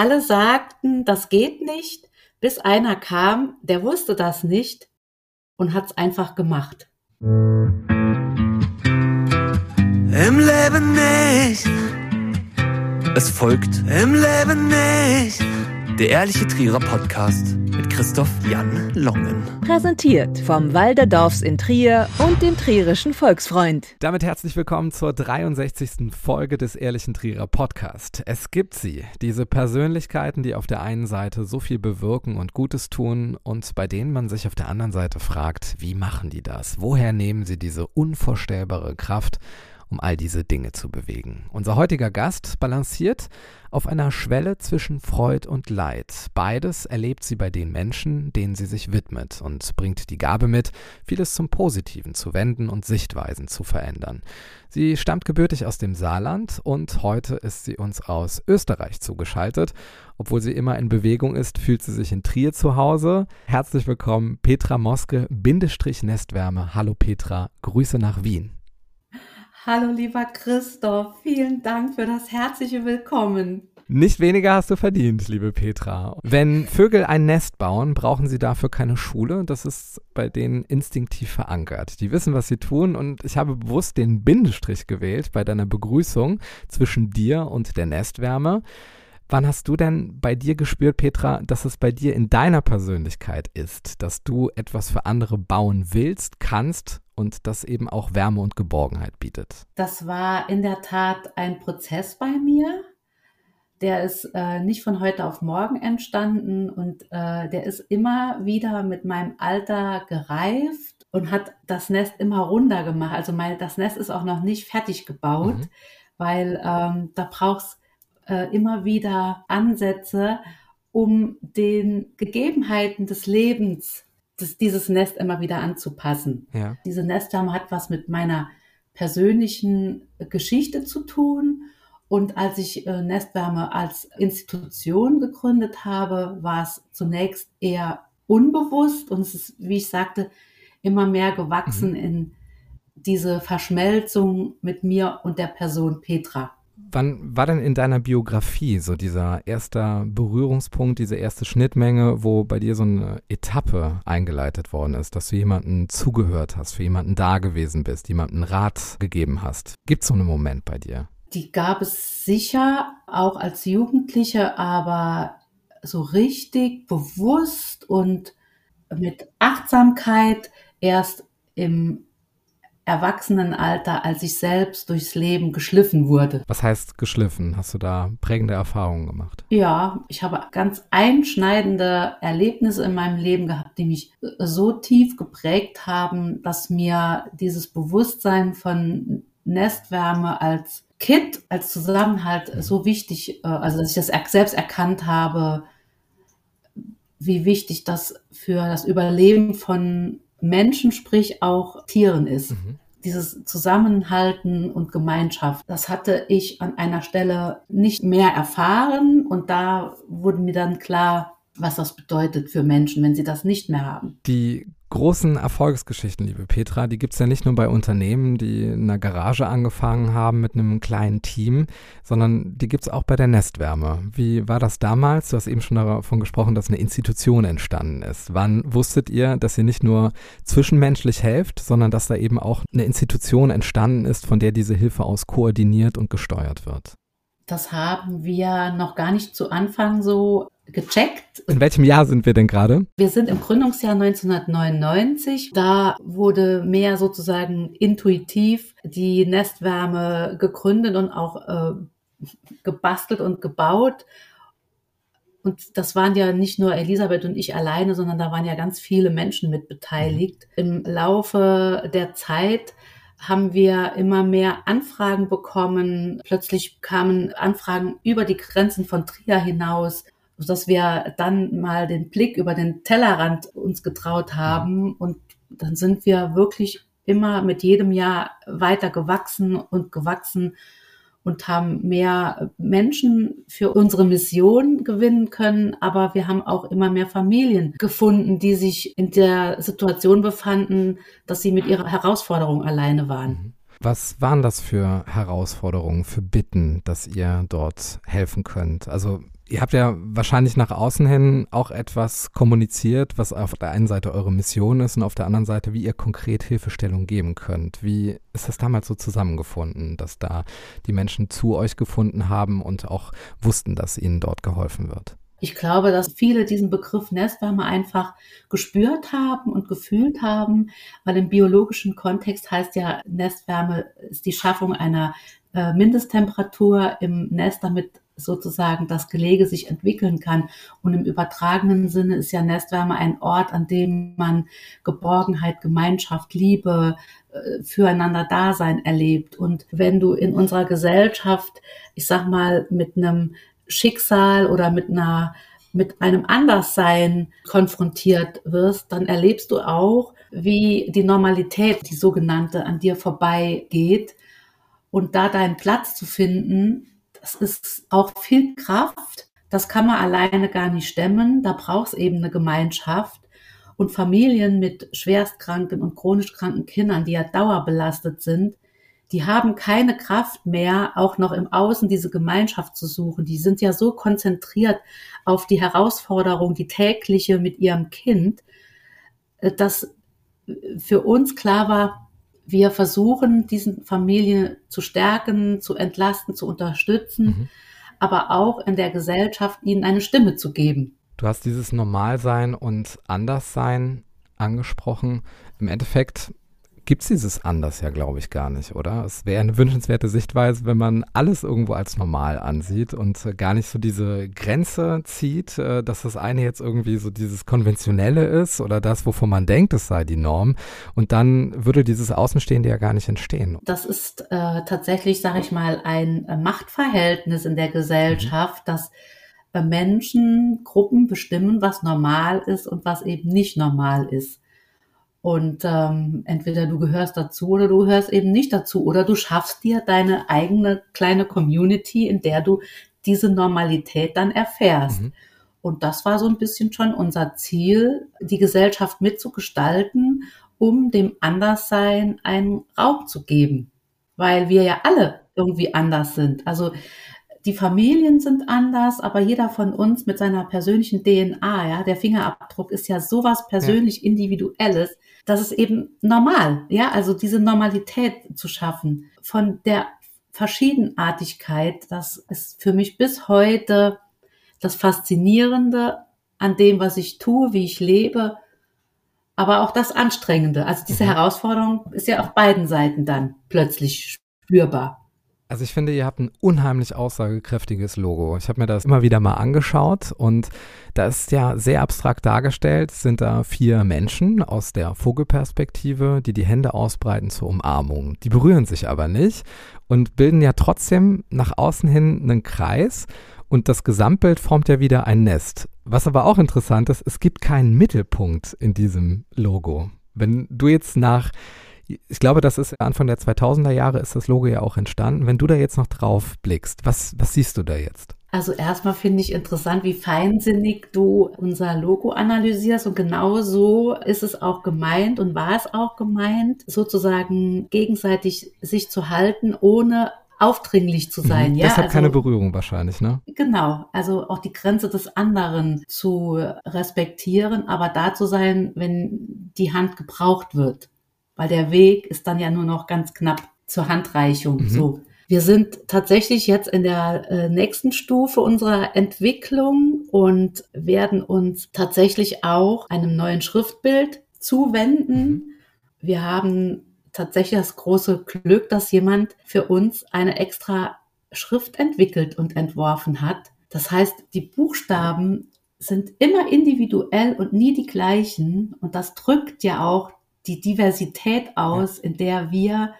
alle sagten, das geht nicht, bis einer kam, der wusste das nicht und hat es einfach gemacht. Im Leben nicht. Es folgt Im Leben nicht. Der ehrliche Trierer Podcast mit Christoph Jan Longen. Präsentiert vom Walderdorfs in Trier und dem Trierischen Volksfreund. Damit herzlich willkommen zur 63. Folge des Ehrlichen Trierer Podcast. Es gibt sie, diese Persönlichkeiten, die auf der einen Seite so viel bewirken und Gutes tun und bei denen man sich auf der anderen Seite fragt, wie machen die das? Woher nehmen sie diese unvorstellbare Kraft? Um all diese Dinge zu bewegen. Unser heutiger Gast balanciert auf einer Schwelle zwischen Freud und Leid. Beides erlebt sie bei den Menschen, denen sie sich widmet und bringt die Gabe mit, vieles zum Positiven zu wenden und Sichtweisen zu verändern. Sie stammt gebürtig aus dem Saarland und heute ist sie uns aus Österreich zugeschaltet. Obwohl sie immer in Bewegung ist, fühlt sie sich in Trier zu Hause. Herzlich willkommen, Petra Moske, Bindestrich Nestwärme. Hallo Petra, Grüße nach Wien. Hallo lieber Christoph, vielen Dank für das herzliche Willkommen. Nicht weniger hast du verdient, liebe Petra. Wenn Vögel ein Nest bauen, brauchen sie dafür keine Schule. Das ist bei denen instinktiv verankert. Die wissen, was sie tun und ich habe bewusst den Bindestrich gewählt bei deiner Begrüßung zwischen dir und der Nestwärme. Wann hast du denn bei dir gespürt, Petra, dass es bei dir in deiner Persönlichkeit ist, dass du etwas für andere bauen willst, kannst und das eben auch Wärme und Geborgenheit bietet? Das war in der Tat ein Prozess bei mir. Der ist äh, nicht von heute auf morgen entstanden und äh, der ist immer wieder mit meinem Alter gereift und hat das Nest immer runder gemacht. Also mein, das Nest ist auch noch nicht fertig gebaut, mhm. weil ähm, da brauchst äh, immer wieder Ansätze, um den Gegebenheiten des Lebens das, dieses Nest immer wieder anzupassen. Ja. Diese Nestwärme hat was mit meiner persönlichen Geschichte zu tun. Und als ich äh, Nestwärme als Institution gegründet habe, war es zunächst eher unbewusst und es ist, wie ich sagte, immer mehr gewachsen mhm. in diese Verschmelzung mit mir und der Person Petra. Wann war denn in deiner Biografie so dieser erste Berührungspunkt, diese erste Schnittmenge, wo bei dir so eine Etappe eingeleitet worden ist, dass du jemanden zugehört hast, für jemanden da gewesen bist, jemanden Rat gegeben hast? Gibt es so einen Moment bei dir? Die gab es sicher auch als Jugendliche, aber so richtig bewusst und mit Achtsamkeit erst im Erwachsenenalter, als ich selbst durchs Leben geschliffen wurde. Was heißt geschliffen? Hast du da prägende Erfahrungen gemacht? Ja, ich habe ganz einschneidende Erlebnisse in meinem Leben gehabt, die mich so tief geprägt haben, dass mir dieses Bewusstsein von Nestwärme als Kit, als Zusammenhalt mhm. so wichtig, äh, also dass ich das selbst erkannt habe, wie wichtig das für das Überleben von Menschen, sprich auch Tieren ist. Mhm. Dieses Zusammenhalten und Gemeinschaft, das hatte ich an einer Stelle nicht mehr erfahren und da wurde mir dann klar, was das bedeutet für Menschen, wenn sie das nicht mehr haben. Die großen Erfolgsgeschichten, liebe Petra, die gibt es ja nicht nur bei Unternehmen, die in einer Garage angefangen haben mit einem kleinen Team, sondern die gibt es auch bei der Nestwärme. Wie war das damals? Du hast eben schon davon gesprochen, dass eine Institution entstanden ist. Wann wusstet ihr, dass ihr nicht nur zwischenmenschlich helft, sondern dass da eben auch eine Institution entstanden ist, von der diese Hilfe aus koordiniert und gesteuert wird? Das haben wir noch gar nicht zu Anfang so gecheckt. In welchem Jahr sind wir denn gerade? Wir sind im Gründungsjahr 1999. Da wurde mehr sozusagen intuitiv die Nestwärme gegründet und auch äh, gebastelt und gebaut. Und das waren ja nicht nur Elisabeth und ich alleine, sondern da waren ja ganz viele Menschen mit beteiligt. Im Laufe der Zeit haben wir immer mehr Anfragen bekommen. Plötzlich kamen Anfragen über die Grenzen von Trier hinaus dass wir dann mal den Blick über den Tellerrand uns getraut haben und dann sind wir wirklich immer mit jedem Jahr weiter gewachsen und gewachsen und haben mehr Menschen für unsere Mission gewinnen können, aber wir haben auch immer mehr Familien gefunden, die sich in der Situation befanden, dass sie mit ihrer Herausforderung alleine waren. Mhm. Was waren das für Herausforderungen, für Bitten, dass ihr dort helfen könnt? Also Ihr habt ja wahrscheinlich nach außen hin auch etwas kommuniziert, was auf der einen Seite eure Mission ist und auf der anderen Seite, wie ihr konkret Hilfestellung geben könnt. Wie ist das damals so zusammengefunden, dass da die Menschen zu euch gefunden haben und auch wussten, dass ihnen dort geholfen wird? Ich glaube, dass viele diesen Begriff Nestwärme einfach gespürt haben und gefühlt haben, weil im biologischen Kontext heißt ja, Nestwärme ist die Schaffung einer äh, Mindesttemperatur im Nest, damit sozusagen das Gelege sich entwickeln kann. Und im übertragenen Sinne ist ja Nestwärme ein Ort, an dem man Geborgenheit, Gemeinschaft, Liebe, äh, füreinander Dasein erlebt. Und wenn du in unserer Gesellschaft, ich sag mal, mit einem Schicksal oder mit einer mit einem Anderssein konfrontiert wirst, dann erlebst du auch, wie die Normalität, die sogenannte, an dir vorbeigeht. Und da deinen Platz zu finden, das ist auch viel Kraft. Das kann man alleine gar nicht stemmen. Da braucht es eben eine Gemeinschaft. Und Familien mit schwerstkranken und chronisch kranken Kindern, die ja dauerbelastet sind, die haben keine Kraft mehr, auch noch im Außen diese Gemeinschaft zu suchen. Die sind ja so konzentriert auf die Herausforderung, die tägliche mit ihrem Kind, äh, dass für uns klar war, wir versuchen, diesen Familien zu stärken, zu entlasten, zu unterstützen, mhm. aber auch in der Gesellschaft ihnen eine Stimme zu geben. Du hast dieses Normalsein und Anderssein angesprochen. Im Endeffekt gibt es dieses anders ja, glaube ich, gar nicht, oder? Es wäre eine wünschenswerte Sichtweise, wenn man alles irgendwo als normal ansieht und äh, gar nicht so diese Grenze zieht, äh, dass das eine jetzt irgendwie so dieses Konventionelle ist oder das, wovon man denkt, es sei die Norm. Und dann würde dieses Außenstehende ja gar nicht entstehen. Das ist äh, tatsächlich, sage ich mal, ein äh, Machtverhältnis in der Gesellschaft, mhm. dass äh, Menschen, Gruppen bestimmen, was normal ist und was eben nicht normal ist. Und ähm, entweder du gehörst dazu oder du gehörst eben nicht dazu. Oder du schaffst dir deine eigene kleine Community, in der du diese Normalität dann erfährst. Mhm. Und das war so ein bisschen schon unser Ziel, die Gesellschaft mitzugestalten, um dem Anderssein einen Raum zu geben. Weil wir ja alle irgendwie anders sind. Also die Familien sind anders, aber jeder von uns mit seiner persönlichen DNA, ja, der Fingerabdruck ist ja sowas persönlich ja. individuelles, dass es eben normal, ja, also diese Normalität zu schaffen von der Verschiedenartigkeit, das ist für mich bis heute das Faszinierende an dem, was ich tue, wie ich lebe, aber auch das Anstrengende. Also diese mhm. Herausforderung ist ja auf beiden Seiten dann plötzlich spürbar. Also ich finde, ihr habt ein unheimlich aussagekräftiges Logo. Ich habe mir das immer wieder mal angeschaut und da ist ja sehr abstrakt dargestellt, sind da vier Menschen aus der Vogelperspektive, die die Hände ausbreiten zur Umarmung. Die berühren sich aber nicht und bilden ja trotzdem nach außen hin einen Kreis und das Gesamtbild formt ja wieder ein Nest. Was aber auch interessant ist, es gibt keinen Mittelpunkt in diesem Logo. Wenn du jetzt nach ich glaube, das ist Anfang der 2000er Jahre ist das Logo ja auch entstanden. Wenn du da jetzt noch drauf blickst, was, was siehst du da jetzt? Also erstmal finde ich interessant, wie feinsinnig du unser Logo analysierst und genau so ist es auch gemeint und war es auch gemeint, sozusagen gegenseitig sich zu halten, ohne aufdringlich zu sein. Mhm, ja, deshalb also, keine Berührung wahrscheinlich, ne? Genau, also auch die Grenze des anderen zu respektieren, aber da zu sein, wenn die Hand gebraucht wird weil der Weg ist dann ja nur noch ganz knapp zur Handreichung. Mhm. So. Wir sind tatsächlich jetzt in der äh, nächsten Stufe unserer Entwicklung und werden uns tatsächlich auch einem neuen Schriftbild zuwenden. Mhm. Wir haben tatsächlich das große Glück, dass jemand für uns eine extra Schrift entwickelt und entworfen hat. Das heißt, die Buchstaben sind immer individuell und nie die gleichen. Und das drückt ja auch die Diversität aus, in der wir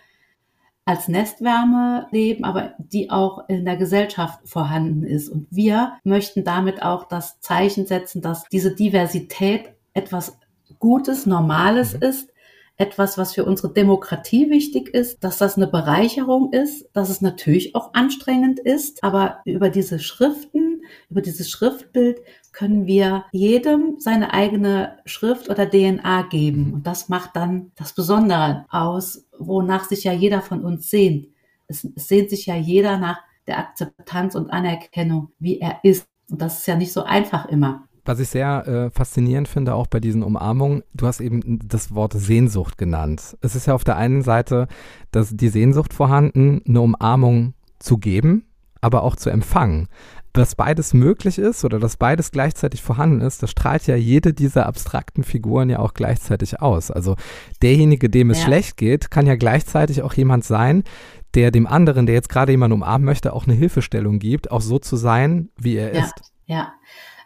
als Nestwärme leben, aber die auch in der Gesellschaft vorhanden ist. Und wir möchten damit auch das Zeichen setzen, dass diese Diversität etwas Gutes, Normales mhm. ist, etwas, was für unsere Demokratie wichtig ist, dass das eine Bereicherung ist, dass es natürlich auch anstrengend ist, aber über diese Schriften, über dieses Schriftbild können wir jedem seine eigene Schrift oder DNA geben. Und das macht dann das Besondere aus, wonach sich ja jeder von uns sehnt. Es, sehnt sich ja jeder nach der Akzeptanz und Anerkennung, wie er ist. Und das ist ja nicht so einfach immer. Was ich sehr äh, faszinierend finde, auch bei diesen Umarmungen, du hast eben das Wort Sehnsucht genannt. Es ist ja auf der einen Seite dass die Sehnsucht vorhanden, eine Umarmung zu geben, aber auch zu empfangen. Dass beides möglich ist oder dass beides gleichzeitig vorhanden ist, das strahlt ja jede dieser abstrakten Figuren ja auch gleichzeitig aus. Also derjenige, dem es ja. schlecht geht, kann ja gleichzeitig auch jemand sein, der dem anderen, der jetzt gerade jemanden umarmen möchte, auch eine Hilfestellung gibt, auch so zu sein, wie er ja. ist. Ja,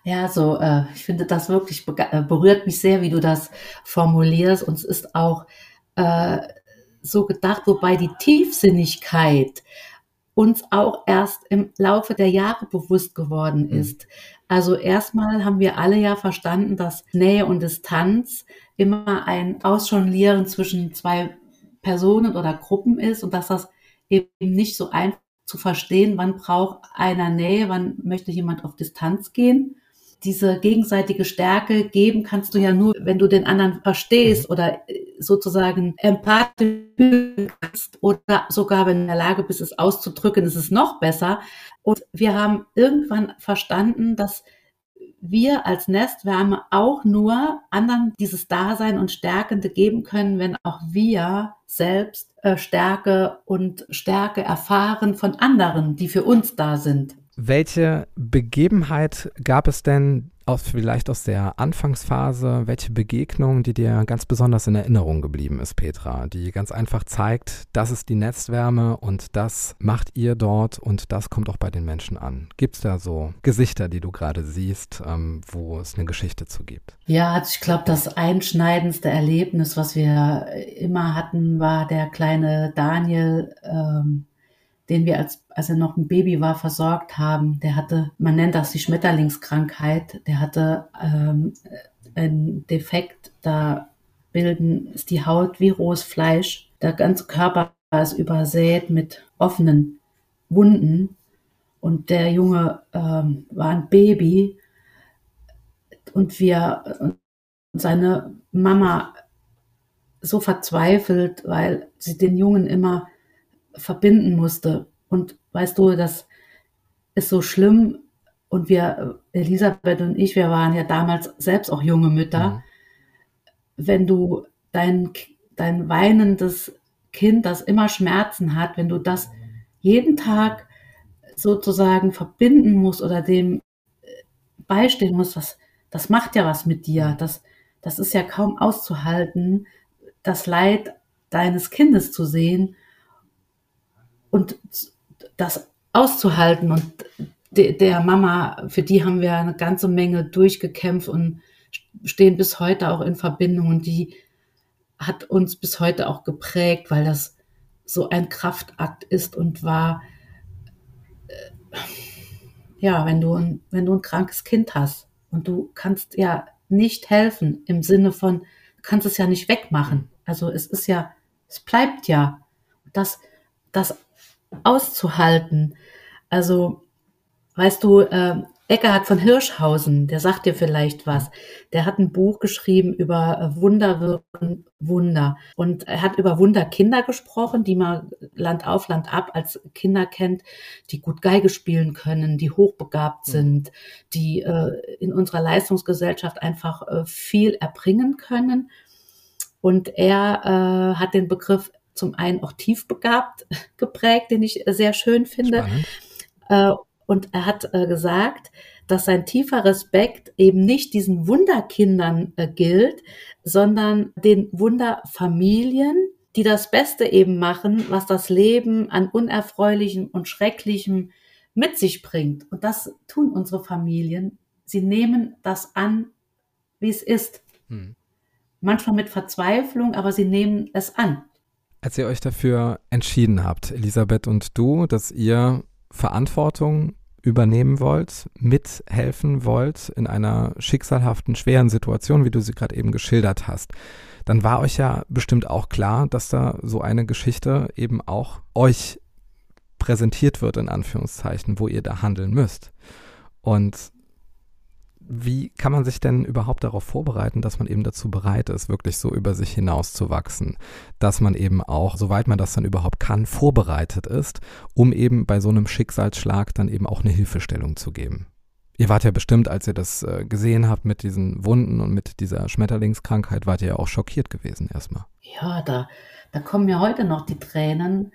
ja, so, äh, ich finde das wirklich äh, berührt mich sehr, wie du das formulierst. Und es ist auch äh, so gedacht, wobei die Tiefsinnigkeit uns auch erst im Laufe der Jahre bewusst geworden mhm. ist. Also erstmal haben wir alle ja verstanden, dass Nähe und Distanz immer ein Ausjonglieren zwischen zwei Personen oder Gruppen ist und dass das eben nicht so einfach zu verstehen, wann braucht einer Nähe, wann möchte jemand auf Distanz gehen diese gegenseitige Stärke geben kannst du ja nur, wenn du den anderen verstehst mhm. oder äh, sozusagen empathisch kannst oder sogar wenn du in der Lage bist, es auszudrücken, ist es noch besser. Und wir haben irgendwann verstanden, dass wir als Nestwärme auch nur anderen dieses Dasein und Stärkende geben können, wenn auch wir selbst äh, Stärke und Stärke erfahren von anderen, die für uns da sind. Welche Begebenheit gab es denn aus, vielleicht aus der Anfangsphase, welche Begegnung, die dir ganz besonders in Erinnerung geblieben ist, Petra, die ganz einfach zeigt, das ist die Netzwärme und das macht ihr dort und das kommt auch bei den Menschen an. Gibt es da so Gesichter, die du gerade siehst, ähm, wo es eine Geschichte zu gibt? Ja, also ich glaube, das einschneidendste Erlebnis, was wir immer hatten, war der kleine Daniel. Ähm, den wir als, als er noch ein Baby war, versorgt haben. Der hatte, man nennt das die Schmetterlingskrankheit, der hatte ähm, einen Defekt, da bilden, ist die Haut wie rohes Fleisch. Der ganze Körper ist übersät mit offenen Wunden. Und der Junge ähm, war ein Baby. Und wir, und seine Mama so verzweifelt, weil sie den Jungen immer verbinden musste. Und weißt du, das ist so schlimm. Und wir, Elisabeth und ich, wir waren ja damals selbst auch junge Mütter. Mhm. Wenn du dein, dein weinendes Kind, das immer Schmerzen hat, wenn du das jeden Tag sozusagen verbinden musst oder dem äh, beistehen musst, das, das macht ja was mit dir. Das, das ist ja kaum auszuhalten, das Leid deines Kindes zu sehen und das auszuhalten und de, der Mama, für die haben wir eine ganze Menge durchgekämpft und stehen bis heute auch in Verbindung und die hat uns bis heute auch geprägt, weil das so ein Kraftakt ist und war, äh, ja, wenn du, ein, wenn du ein krankes Kind hast und du kannst ja nicht helfen im Sinne von, du kannst es ja nicht wegmachen. Also es ist ja, es bleibt ja. Das, das auszuhalten. Also, weißt du, äh, Eckhard von Hirschhausen, der sagt dir vielleicht was. Der hat ein Buch geschrieben über äh, Wunder wirken Wunder. Und er hat über Wunderkinder gesprochen, die man Land auf, Land ab als Kinder kennt, die gut Geige spielen können, die hochbegabt hm. sind, die äh, in unserer Leistungsgesellschaft einfach äh, viel erbringen können. Und er äh, hat den Begriff zum einen auch tiefbegabt geprägt, den ich sehr schön finde. Äh, und er hat äh, gesagt, dass sein tiefer Respekt eben nicht diesen Wunderkindern äh, gilt, sondern den Wunderfamilien, die das Beste eben machen, was das Leben an Unerfreulichem und Schrecklichem mit sich bringt. Und das tun unsere Familien. Sie nehmen das an, wie es ist. Hm. Manchmal mit Verzweiflung, aber sie nehmen es an. Als ihr euch dafür entschieden habt, Elisabeth und du, dass ihr Verantwortung übernehmen wollt, mithelfen wollt in einer schicksalhaften, schweren Situation, wie du sie gerade eben geschildert hast, dann war euch ja bestimmt auch klar, dass da so eine Geschichte eben auch euch präsentiert wird, in Anführungszeichen, wo ihr da handeln müsst. Und wie kann man sich denn überhaupt darauf vorbereiten, dass man eben dazu bereit ist, wirklich so über sich hinaus zu wachsen? Dass man eben auch, soweit man das dann überhaupt kann, vorbereitet ist, um eben bei so einem Schicksalsschlag dann eben auch eine Hilfestellung zu geben? Ihr wart ja bestimmt, als ihr das äh, gesehen habt mit diesen Wunden und mit dieser Schmetterlingskrankheit, wart ihr ja auch schockiert gewesen erstmal. Ja, da, da kommen mir heute noch die Tränen,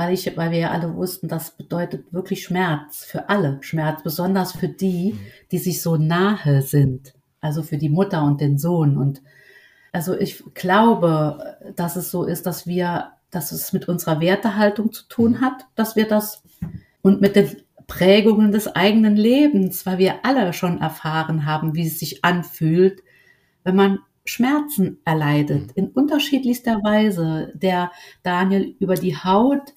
weil ich, weil wir ja alle wussten, das bedeutet wirklich Schmerz für alle. Schmerz, besonders für die, die sich so nahe sind. Also für die Mutter und den Sohn. Und also ich glaube, dass es so ist, dass wir, dass es mit unserer Wertehaltung zu tun hat, dass wir das und mit den Prägungen des eigenen Lebens, weil wir alle schon erfahren haben, wie es sich anfühlt, wenn man Schmerzen erleidet, in unterschiedlichster Weise. Der Daniel über die Haut,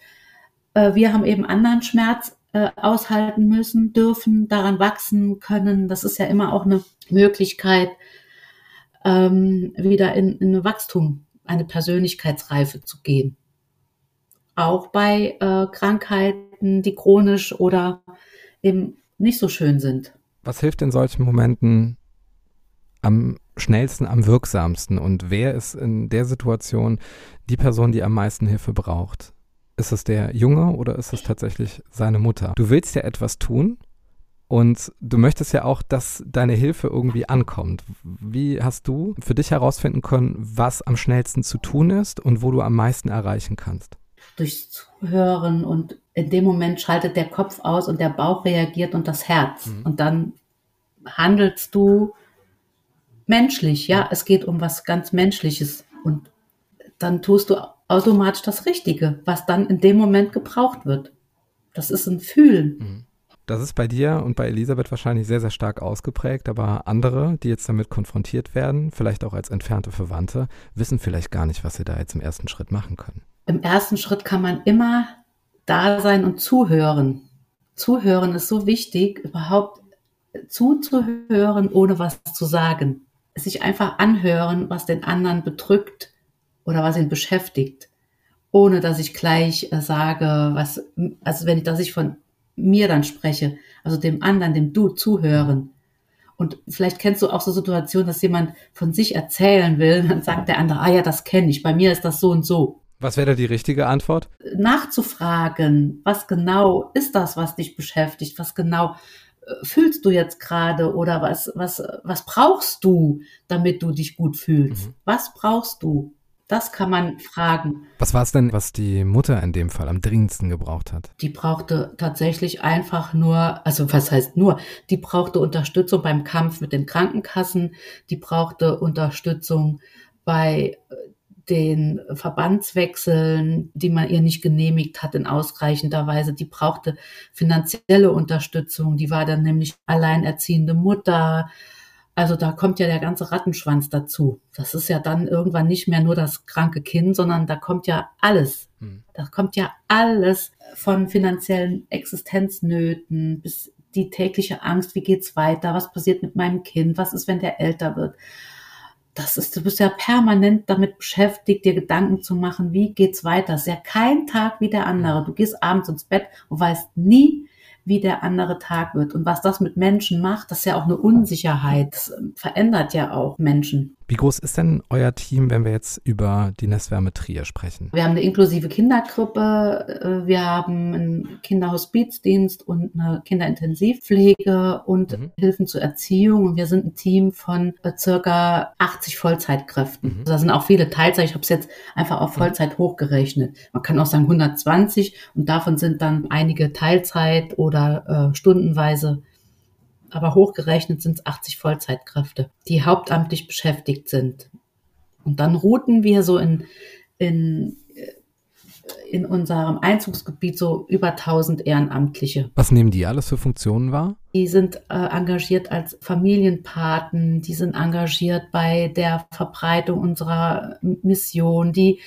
äh, wir haben eben anderen Schmerz äh, aushalten müssen, dürfen, daran wachsen können. Das ist ja immer auch eine Möglichkeit, ähm, wieder in, in ein Wachstum, eine Persönlichkeitsreife zu gehen. Auch bei äh, Krankheiten, die chronisch oder eben nicht so schön sind. Was hilft in solchen Momenten am schnellsten, am wirksamsten? Und wer ist in der Situation die Person, die am meisten Hilfe braucht? Ist es der Junge oder ist es tatsächlich seine Mutter? Du willst ja etwas tun und du möchtest ja auch, dass deine Hilfe irgendwie ankommt. Wie hast du für dich herausfinden können, was am schnellsten zu tun ist und wo du am meisten erreichen kannst? Durch Zuhören und in dem Moment schaltet der Kopf aus und der Bauch reagiert und das Herz. Mhm. Und dann handelst du menschlich, ja, es geht um was ganz Menschliches und dann tust du automatisch das Richtige, was dann in dem Moment gebraucht wird. Das ist ein Fühlen. Mhm. Das ist bei dir und bei Elisabeth wahrscheinlich sehr, sehr stark ausgeprägt, aber andere, die jetzt damit konfrontiert werden, vielleicht auch als entfernte Verwandte, wissen vielleicht gar nicht, was sie da jetzt im ersten Schritt machen können. Im ersten Schritt kann man immer da sein und zuhören. Zuhören ist so wichtig, überhaupt zuzuhören, ohne was zu sagen. Sich einfach anhören, was den anderen bedrückt oder was ihn beschäftigt, ohne dass ich gleich äh, sage, was, also wenn ich, dass ich von mir dann spreche, also dem anderen, dem du zuhören. Und vielleicht kennst du auch so Situationen, dass jemand von sich erzählen will, dann sagt der andere, ah ja, das kenne ich, bei mir ist das so und so. Was wäre da die richtige Antwort? Nachzufragen, was genau ist das, was dich beschäftigt, was genau äh, fühlst du jetzt gerade oder was, was, was brauchst du, damit du dich gut fühlst? Mhm. Was brauchst du? Das kann man fragen. Was war es denn, was die Mutter in dem Fall am dringendsten gebraucht hat? Die brauchte tatsächlich einfach nur, also was heißt nur, die brauchte Unterstützung beim Kampf mit den Krankenkassen, die brauchte Unterstützung bei äh, den Verbandswechseln, die man ihr nicht genehmigt hat in ausreichender Weise. Die brauchte finanzielle Unterstützung. Die war dann nämlich alleinerziehende Mutter. Also da kommt ja der ganze Rattenschwanz dazu. Das ist ja dann irgendwann nicht mehr nur das kranke Kind, sondern da kommt ja alles. Hm. Da kommt ja alles von finanziellen Existenznöten bis die tägliche Angst, wie geht's weiter, was passiert mit meinem Kind, was ist, wenn der älter wird. Das ist, du bist ja permanent damit beschäftigt, dir Gedanken zu machen, wie geht's weiter. Es ist ja kein Tag wie der andere. Du gehst abends ins Bett und weißt nie, wie der andere Tag wird. Und was das mit Menschen macht, das ist ja auch eine Unsicherheit. Das ähm, verändert ja auch Menschen. Wie groß ist denn euer Team, wenn wir jetzt über die Nestwärme Trier sprechen? Wir haben eine inklusive Kindergruppe, äh, wir haben einen Kinderhospizdienst und eine Kinderintensivpflege und mhm. Hilfen zur Erziehung. Und wir sind ein Team von äh, circa 80 Vollzeitkräften. Mhm. Da sind auch viele Teilzeit. Ich habe es jetzt einfach auf mhm. Vollzeit mhm. hochgerechnet. Man kann auch sagen 120 und davon sind dann einige Teilzeit oder äh, stundenweise aber hochgerechnet sind es 80 Vollzeitkräfte, die hauptamtlich beschäftigt sind. Und dann routen wir so in, in, in unserem Einzugsgebiet so über 1000 Ehrenamtliche. Was nehmen die alles für Funktionen wahr? Die sind äh, engagiert als Familienpaten, die sind engagiert bei der Verbreitung unserer Mission, die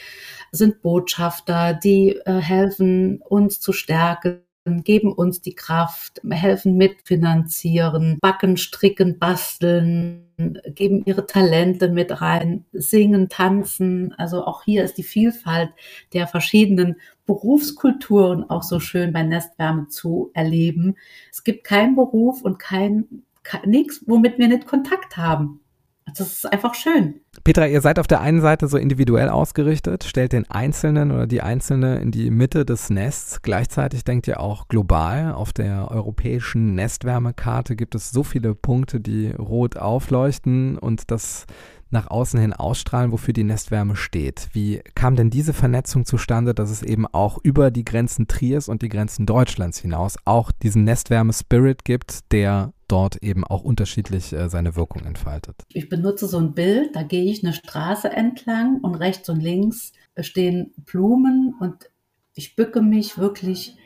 sind Botschafter, die äh, helfen uns zu stärken geben uns die Kraft, helfen mitfinanzieren, backen, stricken, basteln, geben ihre Talente mit rein, singen, tanzen. Also auch hier ist die Vielfalt der verschiedenen Berufskulturen auch so schön bei Nestwärme zu erleben. Es gibt keinen Beruf und kein, kein nichts, womit wir nicht Kontakt haben. Das ist einfach schön. Petra, ihr seid auf der einen Seite so individuell ausgerichtet, stellt den Einzelnen oder die Einzelne in die Mitte des Nests. Gleichzeitig denkt ihr auch global. Auf der europäischen Nestwärmekarte gibt es so viele Punkte, die rot aufleuchten und das nach außen hin ausstrahlen, wofür die Nestwärme steht. Wie kam denn diese Vernetzung zustande, dass es eben auch über die Grenzen Triers und die Grenzen Deutschlands hinaus auch diesen Nestwärme-Spirit gibt, der dort eben auch unterschiedlich äh, seine Wirkung entfaltet. Ich benutze so ein Bild, da gehe ich eine Straße entlang und rechts und links stehen Blumen und ich bücke mich wirklich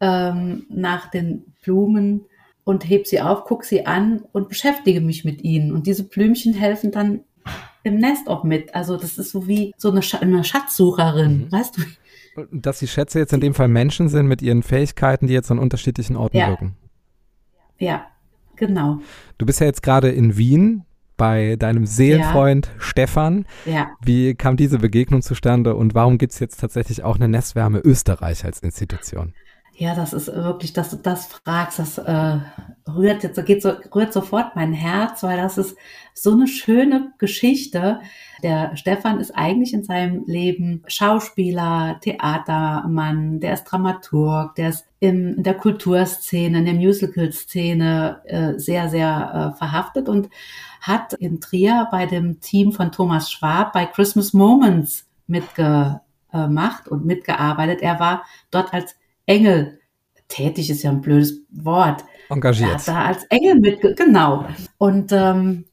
ähm, nach den Blumen und heb sie auf, gucke sie an und beschäftige mich mit ihnen. Und diese Blümchen helfen dann im Nest auch mit. Also das ist so wie so eine, Sch eine Schatzsucherin, mhm. weißt du? Dass die Schätze jetzt in dem Fall Menschen sind mit ihren Fähigkeiten, die jetzt an unterschiedlichen Orten ja. wirken. Ja, Genau. Du bist ja jetzt gerade in Wien bei deinem Seelenfreund ja. Stefan. Ja. Wie kam diese Begegnung zustande und warum gibt es jetzt tatsächlich auch eine Nestwärme Österreich als Institution? Ja, das ist wirklich, dass du das fragst, das äh, rührt jetzt, geht so, rührt sofort mein Herz, weil das ist so eine schöne Geschichte. Der Stefan ist eigentlich in seinem Leben Schauspieler, Theatermann, der ist Dramaturg, der ist in der Kulturszene, in der Musical-Szene äh, sehr, sehr äh, verhaftet und hat in Trier bei dem Team von Thomas Schwab bei Christmas Moments mitgemacht und mitgearbeitet. Er war dort als Engel tätig, ist ja ein blödes Wort. Engagiert. Er hat da als Engel mit, genau. Und ähm,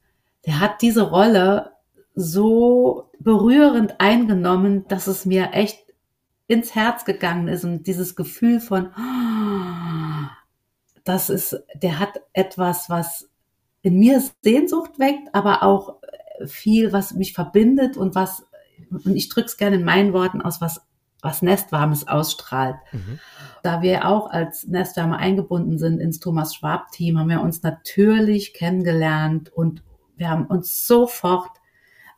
der hat diese Rolle so berührend eingenommen, dass es mir echt ins Herz gegangen ist und dieses Gefühl von, das ist, der hat etwas, was in mir Sehnsucht weckt, aber auch viel, was mich verbindet und was, und ich drück's gerne in meinen Worten aus, was, was Nestwarmes ausstrahlt. Mhm. Da wir auch als Nestwärme eingebunden sind ins Thomas Schwab Team, haben wir uns natürlich kennengelernt und wir haben uns sofort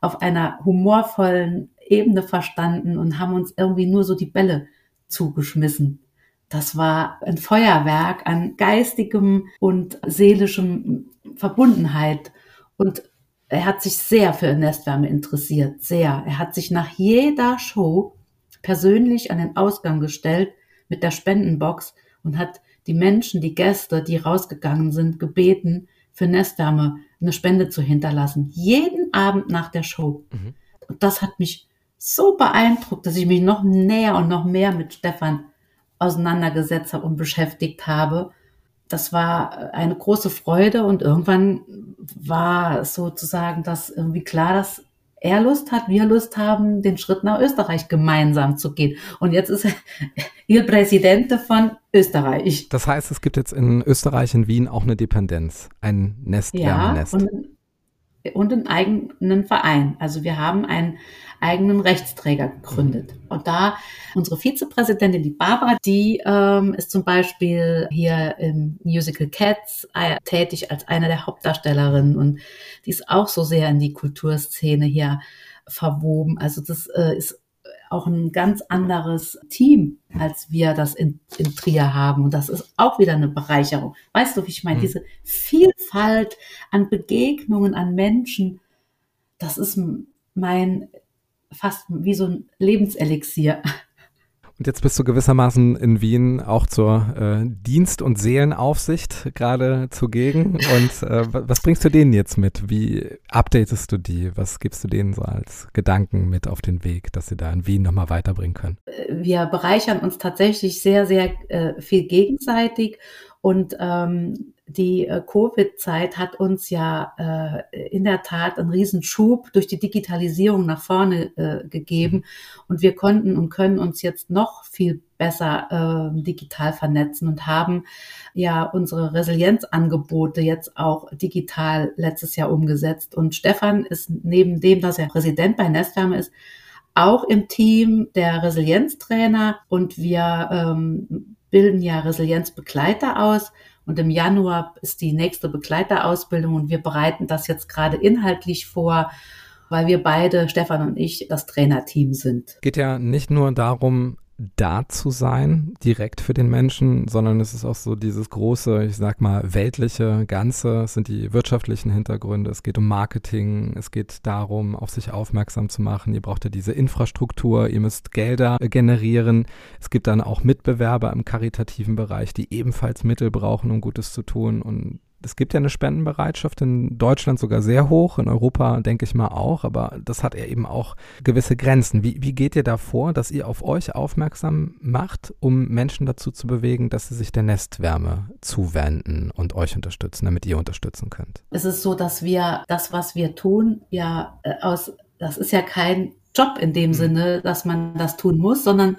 auf einer humorvollen Ebene verstanden und haben uns irgendwie nur so die Bälle zugeschmissen. Das war ein Feuerwerk an geistigem und seelischem Verbundenheit. Und er hat sich sehr für Nestwärme interessiert, sehr. Er hat sich nach jeder Show persönlich an den Ausgang gestellt mit der Spendenbox und hat die Menschen, die Gäste, die rausgegangen sind, gebeten, für Nestwärme eine Spende zu hinterlassen. Jeden Abend nach der Show. Mhm. Und das hat mich so beeindruckt, dass ich mich noch näher und noch mehr mit Stefan auseinandergesetzt habe und beschäftigt habe. Das war eine große Freude und irgendwann war sozusagen das irgendwie klar, dass er Lust hat, wir Lust haben, den Schritt nach Österreich gemeinsam zu gehen. Und jetzt ist er Il Presidente von Österreich. Das heißt, es gibt jetzt in Österreich, in Wien auch eine Dependenz, ein Nest, ja, Nest. Und, und einen eigenen Verein. Also wir haben einen eigenen Rechtsträger gegründet. Und da unsere Vizepräsidentin, die Barbara, die ähm, ist zum Beispiel hier im Musical Cats äh, tätig als eine der Hauptdarstellerinnen und die ist auch so sehr in die Kulturszene hier verwoben. Also das äh, ist auch ein ganz anderes Team, als wir das in, in Trier haben. Und das ist auch wieder eine Bereicherung. Weißt du, wie ich meine? Mhm. Diese Vielfalt an Begegnungen, an Menschen, das ist mein fast wie so ein Lebenselixier. Und jetzt bist du gewissermaßen in Wien auch zur äh, Dienst- und Seelenaufsicht gerade zugegen. Und äh, was bringst du denen jetzt mit? Wie updatest du die? Was gibst du denen so als Gedanken mit auf den Weg, dass sie da in Wien nochmal weiterbringen können? Wir bereichern uns tatsächlich sehr, sehr äh, viel gegenseitig. Und ähm, die äh, Covid-Zeit hat uns ja äh, in der Tat einen Riesenschub durch die Digitalisierung nach vorne äh, gegeben. Und wir konnten und können uns jetzt noch viel besser äh, digital vernetzen und haben ja unsere Resilienzangebote jetzt auch digital letztes Jahr umgesetzt. Und Stefan ist neben dem, dass er Präsident bei Nestwärme ist, auch im Team der Resilienztrainer und wir ähm, bilden ja Resilienzbegleiter aus und im Januar ist die nächste Begleiterausbildung und wir bereiten das jetzt gerade inhaltlich vor, weil wir beide, Stefan und ich, das Trainerteam sind. Geht ja nicht nur darum, da zu sein, direkt für den Menschen, sondern es ist auch so dieses große, ich sag mal, weltliche Ganze, es sind die wirtschaftlichen Hintergründe, es geht um Marketing, es geht darum, auf sich aufmerksam zu machen, ihr braucht ja diese Infrastruktur, ihr müsst Gelder generieren, es gibt dann auch Mitbewerber im karitativen Bereich, die ebenfalls Mittel brauchen, um Gutes zu tun und es gibt ja eine Spendenbereitschaft in Deutschland sogar sehr hoch, in Europa denke ich mal auch, aber das hat ja eben auch gewisse Grenzen. Wie, wie geht ihr da vor, dass ihr auf euch aufmerksam macht, um Menschen dazu zu bewegen, dass sie sich der Nestwärme zuwenden und euch unterstützen, damit ihr unterstützen könnt? Es ist so, dass wir das, was wir tun, ja äh, aus, das ist ja kein Job in dem mhm. Sinne, dass man das tun muss, sondern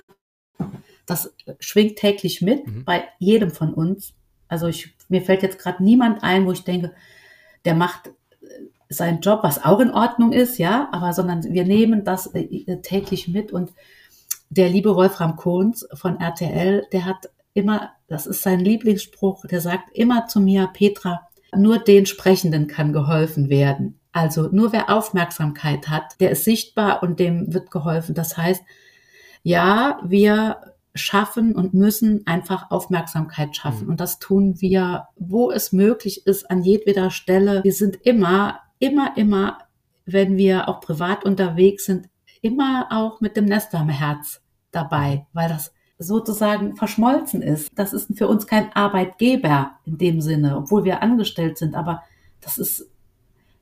das schwingt täglich mit mhm. bei jedem von uns. Also ich mir fällt jetzt gerade niemand ein, wo ich denke, der macht äh, seinen Job, was auch in Ordnung ist, ja, aber sondern wir nehmen das äh, äh, täglich mit und der liebe Wolfram Kohns von RTL, der hat immer, das ist sein Lieblingsspruch, der sagt immer zu mir, Petra, nur den Sprechenden kann geholfen werden. Also nur wer Aufmerksamkeit hat, der ist sichtbar und dem wird geholfen. Das heißt, ja, wir schaffen und müssen einfach Aufmerksamkeit schaffen. Mhm. Und das tun wir, wo es möglich ist, an jedweder Stelle. Wir sind immer, immer, immer, wenn wir auch privat unterwegs sind, immer auch mit dem Nestwärmeherz dabei, weil das sozusagen verschmolzen ist. Das ist für uns kein Arbeitgeber in dem Sinne, obwohl wir angestellt sind, aber das ist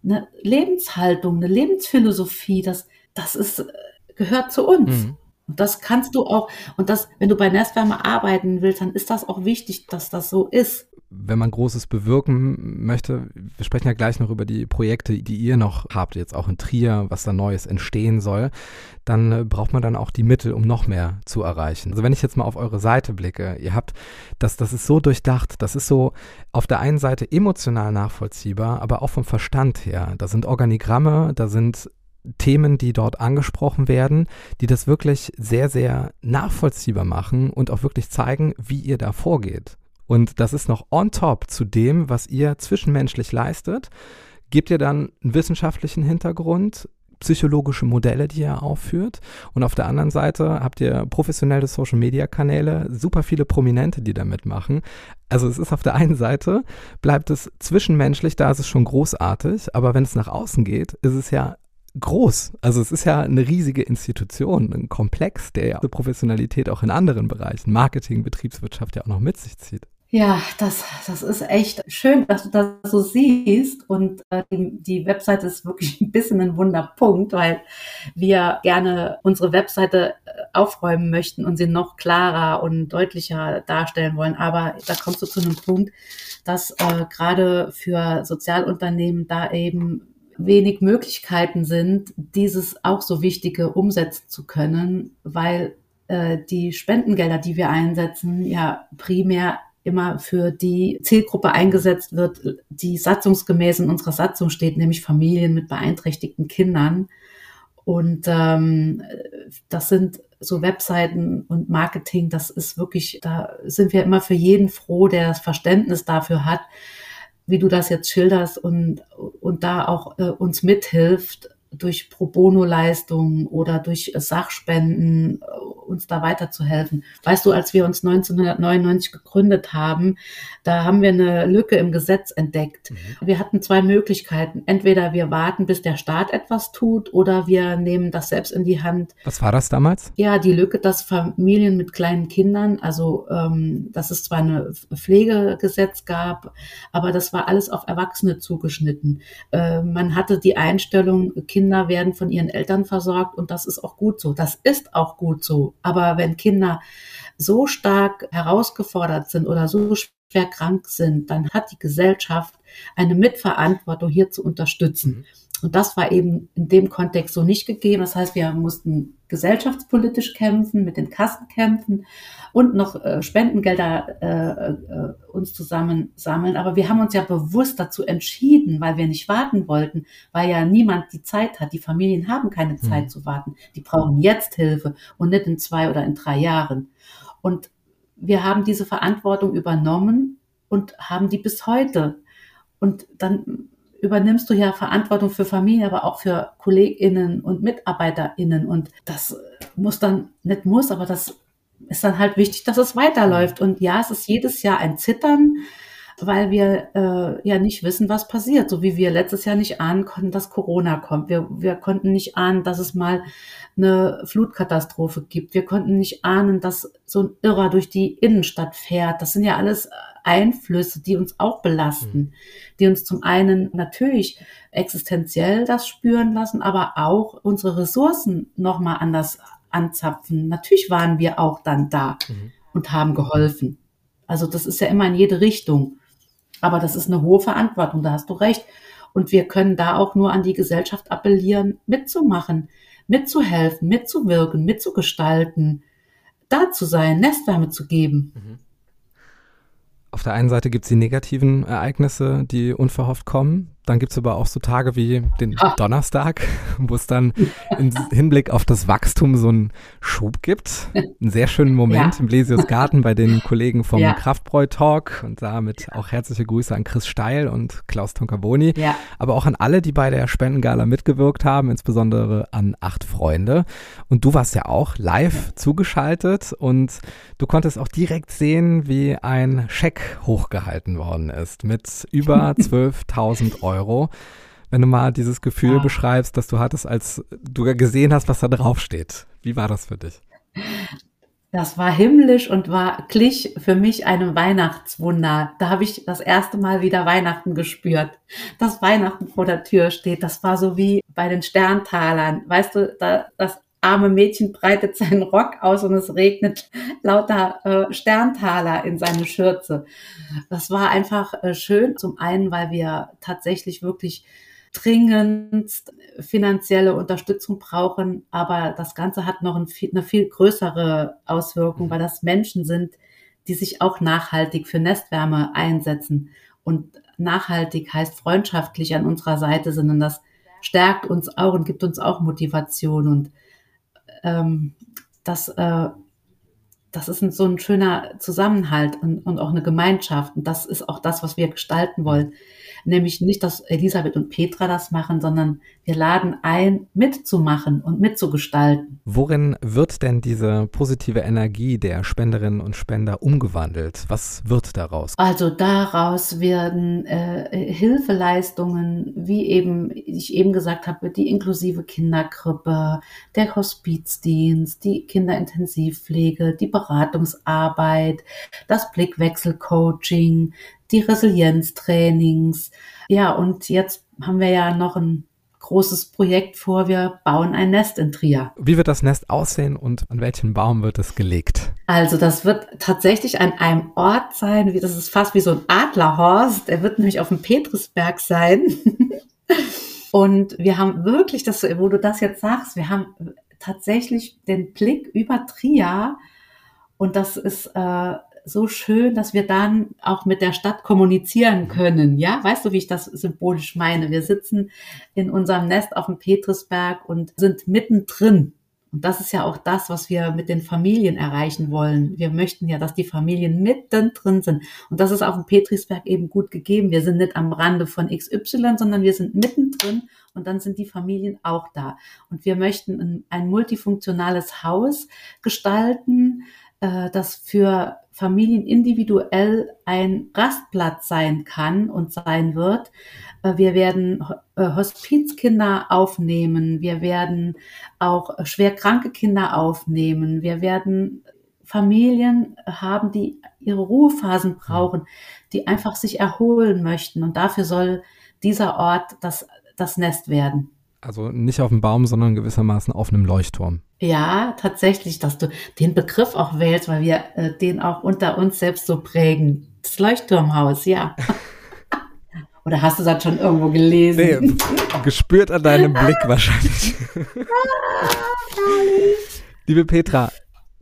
eine Lebenshaltung, eine Lebensphilosophie, das, das ist, gehört zu uns. Mhm. Und das kannst du auch, und das, wenn du bei Nestwärme arbeiten willst, dann ist das auch wichtig, dass das so ist. Wenn man Großes bewirken möchte, wir sprechen ja gleich noch über die Projekte, die ihr noch habt, jetzt auch in Trier, was da Neues entstehen soll, dann äh, braucht man dann auch die Mittel, um noch mehr zu erreichen. Also wenn ich jetzt mal auf eure Seite blicke, ihr habt, das, das ist so durchdacht, das ist so auf der einen Seite emotional nachvollziehbar, aber auch vom Verstand her. Da sind Organigramme, da sind Themen, die dort angesprochen werden, die das wirklich sehr, sehr nachvollziehbar machen und auch wirklich zeigen, wie ihr da vorgeht. Und das ist noch on top zu dem, was ihr zwischenmenschlich leistet. Gebt ihr dann einen wissenschaftlichen Hintergrund, psychologische Modelle, die ihr aufführt. Und auf der anderen Seite habt ihr professionelle Social-Media-Kanäle, super viele Prominente, die da mitmachen. Also es ist auf der einen Seite, bleibt es zwischenmenschlich, da ist es schon großartig, aber wenn es nach außen geht, ist es ja groß. Also es ist ja eine riesige Institution, ein Komplex, der ja die Professionalität auch in anderen Bereichen, Marketing, Betriebswirtschaft ja auch noch mit sich zieht. Ja, das, das ist echt schön, dass du das so siehst. Und äh, die, die Webseite ist wirklich ein bisschen ein Wunderpunkt, weil wir gerne unsere Webseite äh, aufräumen möchten und sie noch klarer und deutlicher darstellen wollen. Aber da kommst du zu einem Punkt, dass äh, gerade für Sozialunternehmen da eben wenig Möglichkeiten sind, dieses auch so Wichtige umsetzen zu können, weil äh, die Spendengelder, die wir einsetzen, ja primär immer für die Zielgruppe eingesetzt wird, die satzungsgemäß in unserer Satzung steht, nämlich Familien mit beeinträchtigten Kindern. Und ähm, das sind so Webseiten und Marketing, das ist wirklich, da sind wir immer für jeden froh, der das Verständnis dafür hat, wie du das jetzt schilderst und, und da auch äh, uns mithilft, durch Pro Bono-Leistungen oder durch Sachspenden äh, uns da weiterzuhelfen. Weißt du, als wir uns 1999 gegründet haben, da haben wir eine Lücke im Gesetz entdeckt. Mhm. Wir hatten zwei Möglichkeiten. Entweder wir warten, bis der Staat etwas tut, oder wir nehmen das selbst in die Hand. Was war das damals? Ja, die Lücke, dass Familien mit kleinen Kindern, also ähm, dass es zwar eine Pflegegesetz gab, aber das war alles auf Erwachsene zugeschnitten. Äh, man hatte die Einstellung, Kinder werden von ihren Eltern versorgt und das ist auch gut so. Das ist auch gut so. Aber wenn Kinder so stark herausgefordert sind oder so schwer krank sind, dann hat die Gesellschaft eine Mitverantwortung, hier zu unterstützen. Und das war eben in dem Kontext so nicht gegeben. Das heißt, wir mussten gesellschaftspolitisch kämpfen, mit den Kassen kämpfen und noch äh, Spendengelder äh, äh, uns zusammensammeln. Aber wir haben uns ja bewusst dazu entschieden, weil wir nicht warten wollten, weil ja niemand die Zeit hat. Die Familien haben keine Zeit mhm. zu warten. Die brauchen jetzt Hilfe und nicht in zwei oder in drei Jahren. Und wir haben diese Verantwortung übernommen und haben die bis heute. Und dann übernimmst du ja Verantwortung für Familie, aber auch für KollegInnen und MitarbeiterInnen. Und das muss dann, nicht muss, aber das ist dann halt wichtig, dass es weiterläuft. Und ja, es ist jedes Jahr ein Zittern, weil wir äh, ja nicht wissen, was passiert. So wie wir letztes Jahr nicht ahnen konnten, dass Corona kommt. Wir, wir konnten nicht ahnen, dass es mal eine Flutkatastrophe gibt. Wir konnten nicht ahnen, dass so ein Irrer durch die Innenstadt fährt. Das sind ja alles Einflüsse, die uns auch belasten, mhm. die uns zum einen natürlich existenziell das spüren lassen, aber auch unsere Ressourcen nochmal anders anzapfen. Natürlich waren wir auch dann da mhm. und haben geholfen. Also das ist ja immer in jede Richtung. Aber das ist eine hohe Verantwortung, da hast du recht. Und wir können da auch nur an die Gesellschaft appellieren, mitzumachen, mitzuhelfen, mitzuwirken, mitzugestalten, da zu sein, Nestwärme zu geben. Mhm. Auf der einen Seite gibt es die negativen Ereignisse, die unverhofft kommen. Dann gibt es aber auch so Tage wie den ah. Donnerstag, wo es dann im Hinblick auf das Wachstum so einen Schub gibt. Einen sehr schönen Moment ja. im Blesius Garten bei den Kollegen vom ja. Kraftbräu Talk und damit auch herzliche Grüße an Chris Steil und Klaus Tonkaboni, ja. aber auch an alle, die bei der Spendengala mitgewirkt haben, insbesondere an acht Freunde. Und du warst ja auch live zugeschaltet und du konntest auch direkt sehen, wie ein Scheck hochgehalten worden ist mit über 12.000 Euro. Euro. Wenn du mal dieses Gefühl ja. beschreibst, dass du hattest, als du gesehen hast, was da drauf steht. Wie war das für dich? Das war himmlisch und war glich für mich einem Weihnachtswunder. Da habe ich das erste Mal wieder Weihnachten gespürt. Dass Weihnachten vor der Tür steht. Das war so wie bei den Sterntalern. Weißt du, da, das arme Mädchen breitet seinen Rock aus und es regnet lauter äh, Sterntaler in seine Schürze. Das war einfach äh, schön. Zum einen, weil wir tatsächlich wirklich dringend finanzielle Unterstützung brauchen, aber das Ganze hat noch ein viel, eine viel größere Auswirkung, weil das Menschen sind, die sich auch nachhaltig für Nestwärme einsetzen. Und nachhaltig heißt freundschaftlich an unserer Seite sind und das stärkt uns auch und gibt uns auch Motivation. Und ähm, das, äh, das ist ein, so ein schöner Zusammenhalt und, und auch eine Gemeinschaft. Und das ist auch das, was wir gestalten wollen nämlich nicht, dass Elisabeth und Petra das machen, sondern wir laden ein, mitzumachen und mitzugestalten. Worin wird denn diese positive Energie der Spenderinnen und Spender umgewandelt? Was wird daraus? Also daraus werden äh, Hilfeleistungen, wie eben ich eben gesagt habe, die inklusive Kinderkrippe, der Hospizdienst, die Kinderintensivpflege, die Beratungsarbeit, das Blickwechselcoaching, die Resilienztrainings. Ja, und jetzt haben wir ja noch ein großes Projekt vor. Wir bauen ein Nest in Trier. Wie wird das Nest aussehen und an welchen Baum wird es gelegt? Also das wird tatsächlich an einem Ort sein, wie das ist fast wie so ein Adlerhorst. Der wird nämlich auf dem Petrusberg sein. und wir haben wirklich das, wo du das jetzt sagst, wir haben tatsächlich den Blick über Trier und das ist äh, so schön, dass wir dann auch mit der Stadt kommunizieren können. Ja, weißt du, wie ich das symbolisch meine? Wir sitzen in unserem Nest auf dem Petrusberg und sind mittendrin. Und das ist ja auch das, was wir mit den Familien erreichen wollen. Wir möchten ja, dass die Familien mittendrin sind. Und das ist auf dem Petrisberg eben gut gegeben. Wir sind nicht am Rande von XY, sondern wir sind mittendrin und dann sind die Familien auch da. Und wir möchten ein multifunktionales Haus gestalten, äh, das für Familien individuell ein Rastplatz sein kann und sein wird. Äh, wir werden äh, Hospizkinder aufnehmen. Wir werden auch schwer kranke Kinder aufnehmen. Wir werden Familien haben, die ihre Ruhephasen brauchen, die einfach sich erholen möchten. Und dafür soll dieser Ort das, das Nest werden. Also nicht auf dem Baum, sondern gewissermaßen auf einem Leuchtturm. Ja, tatsächlich, dass du den Begriff auch wählst, weil wir äh, den auch unter uns selbst so prägen. Das Leuchtturmhaus, ja. Oder hast du das schon irgendwo gelesen? Nee, gespürt an deinem Blick wahrscheinlich. Liebe Petra,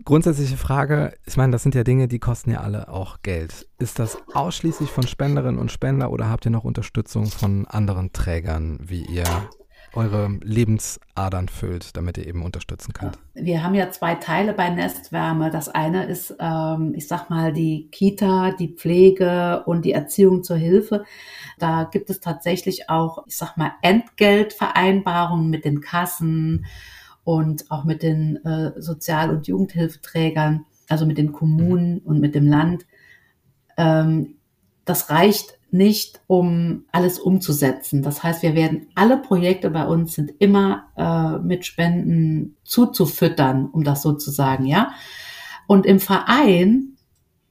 grundsätzliche Frage, ich meine, das sind ja Dinge, die kosten ja alle auch Geld. Ist das ausschließlich von Spenderinnen und Spender oder habt ihr noch Unterstützung von anderen Trägern, wie ihr eure Lebensadern füllt, damit ihr eben unterstützen könnt? Wir haben ja zwei Teile bei Nestwärme. Das eine ist, ähm, ich sag mal, die Kita, die Pflege und die Erziehung zur Hilfe. Da gibt es tatsächlich auch, ich sag mal, Entgeltvereinbarungen mit den Kassen und auch mit den äh, Sozial- und Jugendhilfeträgern. also mit den Kommunen und mit dem Land. Ähm, das reicht nicht, um alles umzusetzen. Das heißt, wir werden alle Projekte bei uns sind immer äh, mit Spenden zuzufüttern, um das so zu sagen, ja. Und im Verein,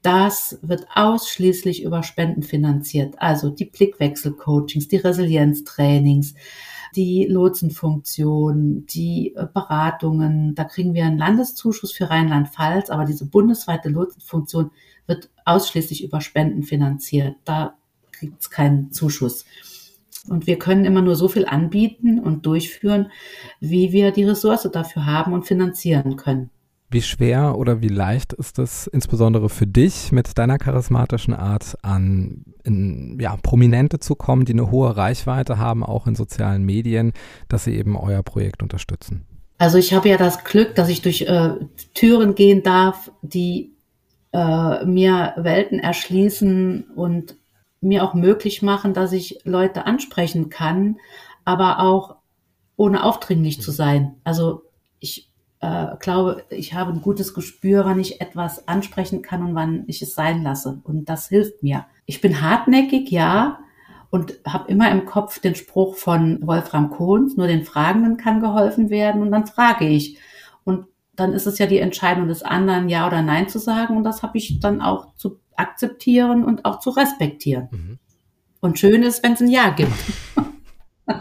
das wird ausschließlich über Spenden finanziert. Also die Blickwechselcoachings, die Resilienztrainings, die Lotsenfunktion, die äh, Beratungen. Da kriegen wir einen Landeszuschuss für Rheinland-Pfalz, aber diese bundesweite Lotsenfunktion wird ausschließlich über Spenden finanziert. Da kriegt es keinen Zuschuss. Und wir können immer nur so viel anbieten und durchführen, wie wir die Ressource dafür haben und finanzieren können. Wie schwer oder wie leicht ist es insbesondere für dich mit deiner charismatischen Art an in, ja, Prominente zu kommen, die eine hohe Reichweite haben, auch in sozialen Medien, dass sie eben euer Projekt unterstützen? Also ich habe ja das Glück, dass ich durch äh, Türen gehen darf, die äh, mir Welten erschließen und mir auch möglich machen, dass ich Leute ansprechen kann, aber auch ohne aufdringlich zu sein. Also ich äh, glaube, ich habe ein gutes Gespür, wann ich etwas ansprechen kann und wann ich es sein lasse. Und das hilft mir. Ich bin hartnäckig, ja, und habe immer im Kopf den Spruch von Wolfram Kohns, nur den Fragenden kann geholfen werden und dann frage ich. Und dann ist es ja die Entscheidung des anderen, ja oder nein zu sagen und das habe ich dann auch zu akzeptieren und auch zu respektieren. Mhm. Und schön ist, wenn es ein Ja gibt.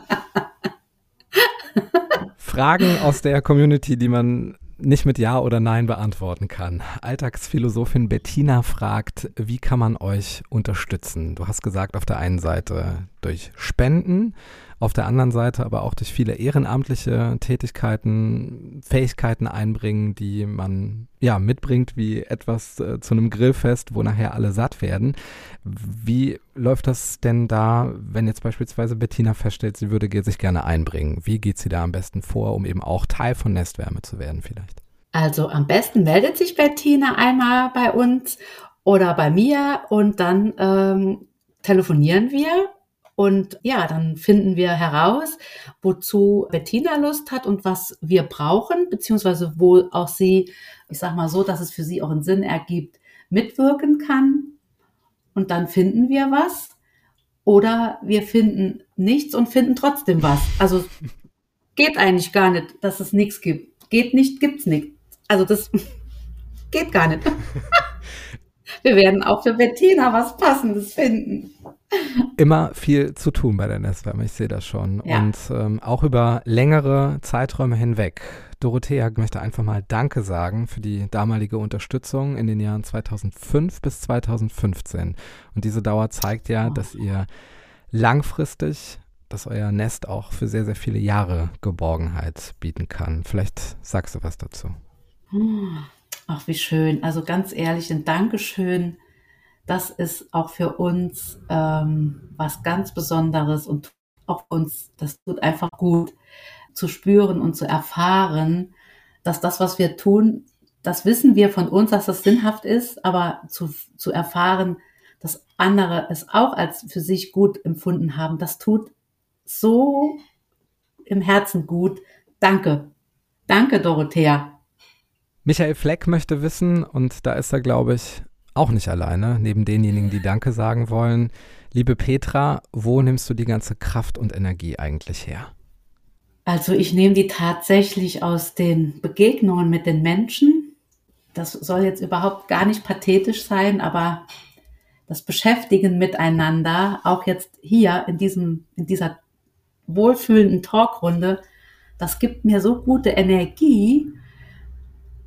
Fragen aus der Community, die man nicht mit Ja oder Nein beantworten kann. Alltagsphilosophin Bettina fragt, wie kann man euch unterstützen? Du hast gesagt, auf der einen Seite durch Spenden, auf der anderen Seite aber auch durch viele ehrenamtliche Tätigkeiten, Fähigkeiten einbringen, die man ja mitbringt, wie etwas äh, zu einem Grillfest, wo nachher alle satt werden. Wie läuft das denn da, wenn jetzt beispielsweise Bettina feststellt, sie würde sich gerne einbringen? Wie geht sie da am besten vor, um eben auch Teil von Nestwärme zu werden vielleicht? Also am besten meldet sich Bettina einmal bei uns oder bei mir und dann ähm, telefonieren wir und ja, dann finden wir heraus, wozu Bettina Lust hat und was wir brauchen, beziehungsweise wo auch sie, ich sag mal so, dass es für sie auch einen Sinn ergibt, mitwirken kann. Und dann finden wir was. Oder wir finden nichts und finden trotzdem was. Also geht eigentlich gar nicht, dass es nichts gibt. Geht nicht, gibt's nichts. Also das geht gar nicht. Wir werden auch für Bettina was Passendes finden. Immer viel zu tun bei der Nestwärme, ich sehe das schon. Ja. Und ähm, auch über längere Zeiträume hinweg. Dorothea möchte einfach mal Danke sagen für die damalige Unterstützung in den Jahren 2005 bis 2015. Und diese Dauer zeigt ja, oh. dass ihr langfristig, dass euer Nest auch für sehr, sehr viele Jahre Geborgenheit bieten kann. Vielleicht sagst du was dazu. Ach, wie schön. Also ganz ehrlich, ein Dankeschön das ist auch für uns ähm, was ganz Besonderes und auch uns, das tut einfach gut zu spüren und zu erfahren, dass das, was wir tun, das wissen wir von uns, dass das sinnhaft ist, aber zu, zu erfahren, dass andere es auch als für sich gut empfunden haben, das tut so im Herzen gut. Danke. Danke, Dorothea. Michael Fleck möchte wissen, und da ist er, glaube ich, auch nicht alleine, neben denjenigen, die Danke sagen wollen. Liebe Petra, wo nimmst du die ganze Kraft und Energie eigentlich her? Also ich nehme die tatsächlich aus den Begegnungen mit den Menschen. Das soll jetzt überhaupt gar nicht pathetisch sein, aber das Beschäftigen miteinander, auch jetzt hier in diesem, in dieser wohlfühlenden Talkrunde, das gibt mir so gute Energie,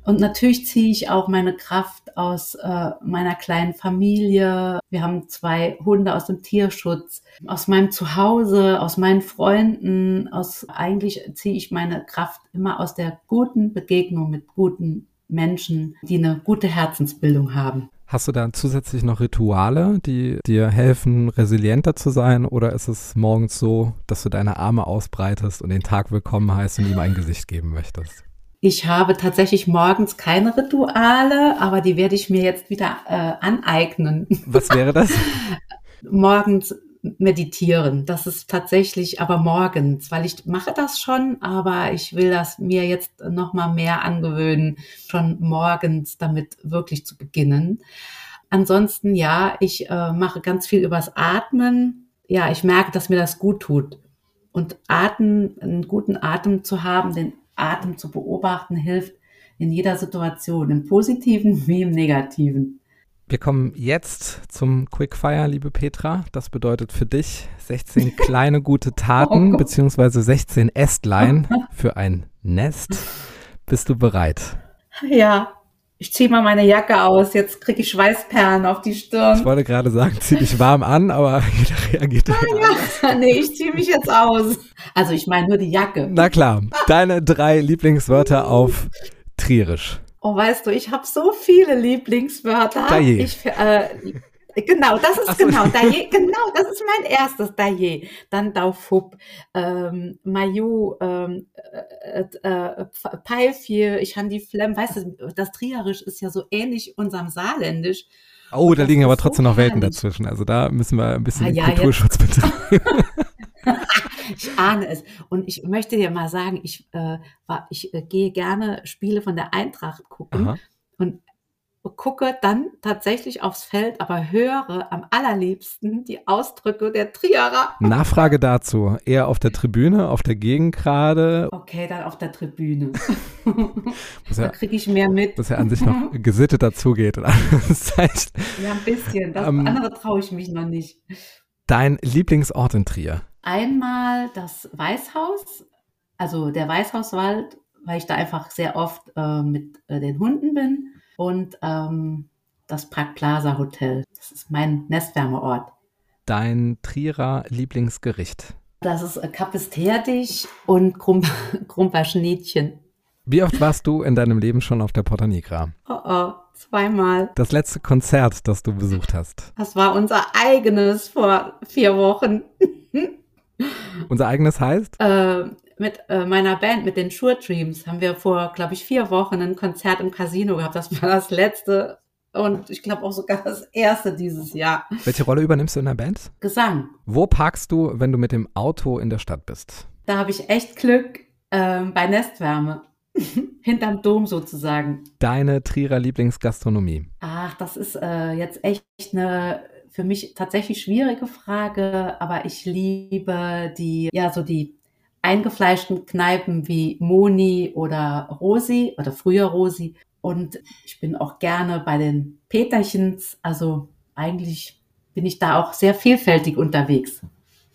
und natürlich ziehe ich auch meine Kraft aus äh, meiner kleinen Familie. Wir haben zwei Hunde aus dem Tierschutz, aus meinem Zuhause, aus meinen Freunden. Aus eigentlich ziehe ich meine Kraft immer aus der guten Begegnung mit guten Menschen, die eine gute Herzensbildung haben. Hast du da zusätzlich noch Rituale, die dir helfen, resilienter zu sein? Oder ist es morgens so, dass du deine Arme ausbreitest und den Tag willkommen heißt und ihm ein Gesicht geben möchtest? Ich habe tatsächlich morgens keine Rituale, aber die werde ich mir jetzt wieder äh, aneignen. Was wäre das? morgens meditieren. Das ist tatsächlich aber morgens, weil ich mache das schon, aber ich will das mir jetzt noch mal mehr angewöhnen, schon morgens damit wirklich zu beginnen. Ansonsten ja, ich äh, mache ganz viel übers Atmen. Ja, ich merke, dass mir das gut tut. Und Atem, einen guten Atem zu haben, den Atem zu beobachten, hilft in jeder Situation, im Positiven wie im Negativen. Wir kommen jetzt zum Quickfire, liebe Petra. Das bedeutet für dich 16 kleine gute Taten Oh beziehungsweise 16 Ästlein für ein Nest. Bist du bereit? Ja, ich ziehe mal meine Jacke aus. Jetzt kriege ich Schweißperlen auf die Ich Stirn. wollte gerade sagen, zieh dich warm an, aber jeder reagiert. Ja, nee, ich ziehe mich jetzt aus. Also ich meine nur die Jacke. Na klar, deine drei Lieblingswörter auf Trierisch. Oh, weißt du, ich habe so viele Lieblingswörter. Daje. Ich, äh, genau, das ist so. genau, Daje, genau, das ist mein erstes Daje. Dann Daufub, ähm, Mayu, ähm, äh, äh, Peilvier, ich han die Flemm, weißt du, das Trierisch ist ja so ähnlich unserem Saarländisch. Oh, da liegen aber so trotzdem noch Welten dazwischen. Also da müssen wir ein bisschen Ah, ja, Kulturschutz betreiben. Ich ahne es. Und ich möchte dir mal sagen, ich, äh, war, ich äh, gehe gerne Spiele von der Eintracht gucken Aha. und gucke dann tatsächlich aufs Feld, aber höre am allerliebsten die Ausdrücke der Trierer. Nachfrage dazu. Eher auf der Tribüne, auf der Gegend gerade. Okay, dann auf der Tribüne. Was da ja, kriege ich mehr mit. was ja an sich noch gesittet dazugeht. Alles heißt, Ja, ein bisschen. Das Ähm, andere traue ich mich noch nicht. dein Lieblingsort in Trier. Einmal das Weißhaus, also der Weißhauswald, weil ich da einfach sehr oft äh, mit äh, den Hunden bin. Und ähm, das Park Plaza Hotel. Das ist mein Nestwärmeort. Dein Trierer Lieblingsgericht. Das ist äh, Kapisterdich und Krum Krumper Schnittchen. Wie oft warst du in deinem Leben schon auf der Porta Nigra? Oh, oh, zweimal. Das letzte Konzert, das du besucht hast. Das war unser eigenes vor vier Wochen. Unser eigenes heißt? Äh, mit äh, meiner Band, mit den Sure Dreams, haben wir vor, glaube ich, vier Wochen ein Konzert im Casino gehabt. Das war das letzte und ich glaube auch sogar das erste dieses Jahr. Welche Rolle übernimmst du in der Band? Gesang. Wo parkst du, wenn du mit dem Auto in der Stadt bist? Da habe ich echt Glück ähm, bei Nestwärme. Hinterm Dom sozusagen. Deine Trierer Lieblingsgastronomie. Ach, das ist äh, jetzt echt eine für mich tatsächlich schwierige Frage, aber ich liebe die, ja, so die eingefleischten Kneipen wie Moni oder Rosi oder früher Rosi. Und ich bin auch gerne bei den Peterchens. Also eigentlich bin ich da auch sehr vielfältig unterwegs,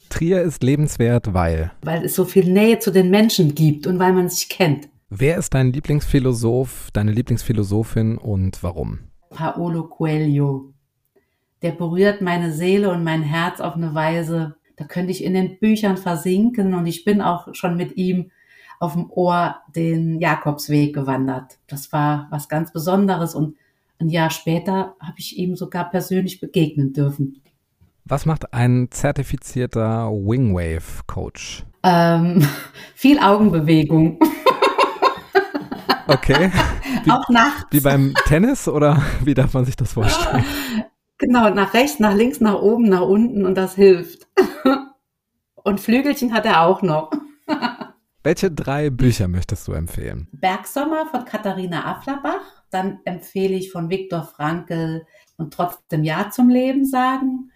Trier ist lebenswert, weil. weil es so viel Nähe zu den Menschen gibt und weil man sich kennt. Wer ist dein Lieblingsphilosoph, deine Lieblingsphilosophin und warum? Paolo Coelho. Der berührt meine Seele und mein Herz auf eine Weise, da könnte ich in den Büchern versinken und ich bin auch schon mit ihm auf dem Ohr den Jakobsweg gewandert. Das war was ganz Besonderes und ein Jahr später habe ich ihm sogar persönlich begegnen dürfen. Was macht ein zertifizierter Wingwave-Coach? Ähm, viel Augenbewegung, Okay. Wie, auch nachts. wie beim Tennis oder wie darf man sich das vorstellen? Genau, nach rechts, nach links, nach oben, nach unten und das hilft. Und Flügelchen hat er auch noch. Welche drei Bücher möchtest du empfehlen? Bergsommer von Katharina Afflerbach. Dann empfehle ich von Viktor Frankl und trotzdem Ja zum Leben sagen.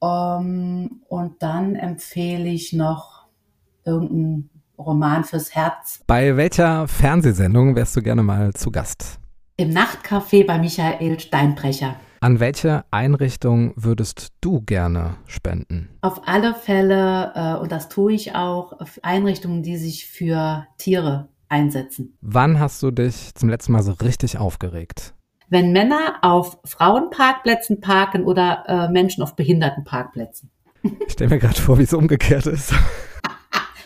Um, und dann empfehle ich noch irgendeinen Roman fürs Herz. Bei welcher Fernsehsendung wärst du gerne mal zu Gast? Im Nachtcafé bei Michael Steinbrecher. An welche Einrichtung würdest du gerne spenden? Auf alle Fälle, äh, und das tue ich auch, auf Einrichtungen, die sich für Tiere einsetzen. Wann hast du dich zum letzten Mal so richtig aufgeregt? Wenn Männer auf Frauenparkplätzen parken oder äh, Menschen auf Behindertenparkplätzen. Ich stelle mir gerade vor, wie es umgekehrt ist.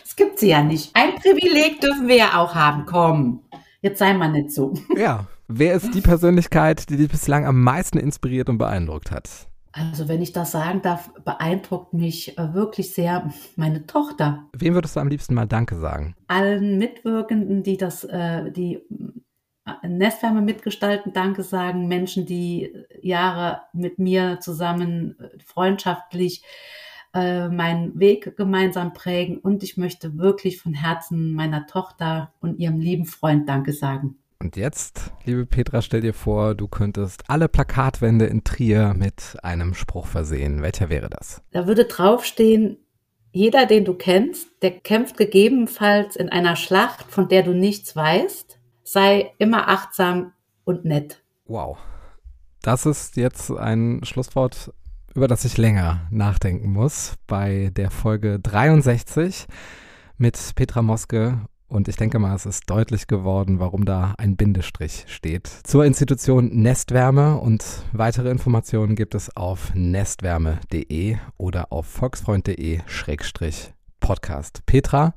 Das gibt sie ja nicht. Ein Privileg dürfen wir ja auch haben. Komm, jetzt sei mal nicht so. Ja. Wer ist die Persönlichkeit, die dich bislang am meisten inspiriert und beeindruckt hat? Also wenn ich das sagen darf, beeindruckt mich äh, wirklich sehr meine Tochter. Wem würdest du am liebsten mal Danke sagen? Allen Mitwirkenden, die das, äh, die äh, Nestwärme mitgestalten, Danke sagen. Menschen, die Jahre mit mir zusammen freundschaftlich meinen Weg gemeinsam prägen und ich möchte wirklich von Herzen meiner Tochter und ihrem lieben Freund Danke sagen. Und jetzt, liebe Petra, stell dir vor, du könntest alle Plakatwände in Trier mit einem Spruch versehen. Welcher wäre das? Da würde draufstehen, jeder, den du kennst, der kämpft gegebenenfalls in einer Schlacht, von der du nichts weißt, sei immer achtsam und nett. Wow. Das ist jetzt ein Schlusswort, über das ich länger nachdenken muss bei der Folge 63 mit Petra Moske und ich denke mal, es ist deutlich geworden, warum da ein Bindestrich steht. Zur Institution Nestwärme und weitere Informationen gibt es auf nestwärme.de oder auf volksfreund.de-podcast. Petra,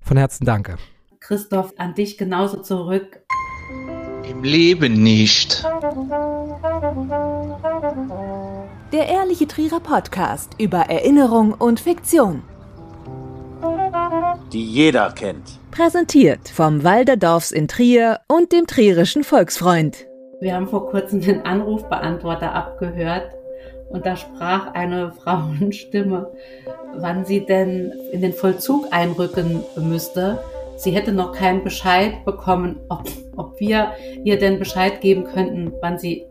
von Herzen danke. Christoph, an dich genauso zurück. Im Leben nicht. Der Ehrliche Trierer Podcast über Erinnerung und Fiktion die jeder kennt. Präsentiert vom Walderdorfs in Trier und dem Trierischen Volksfreund. Wir haben vor kurzem den Anrufbeantworter abgehört und da sprach eine Frauenstimme, wann sie denn in den Vollzug einrücken müsste. Sie hätte noch keinen Bescheid bekommen, ob, ob wir ihr denn Bescheid geben könnten, wann sie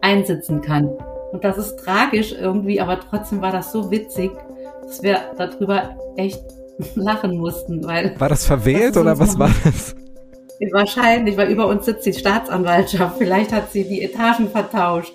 einsitzen kann. Und das ist tragisch irgendwie, aber trotzdem war das so witzig, dass wir darüber echt lachen mussten, weil. War das verwählt oder was war das? Wahrscheinlich, weil über uns sitzt die Staatsanwaltschaft. Vielleicht hat sie die Etagen vertauscht.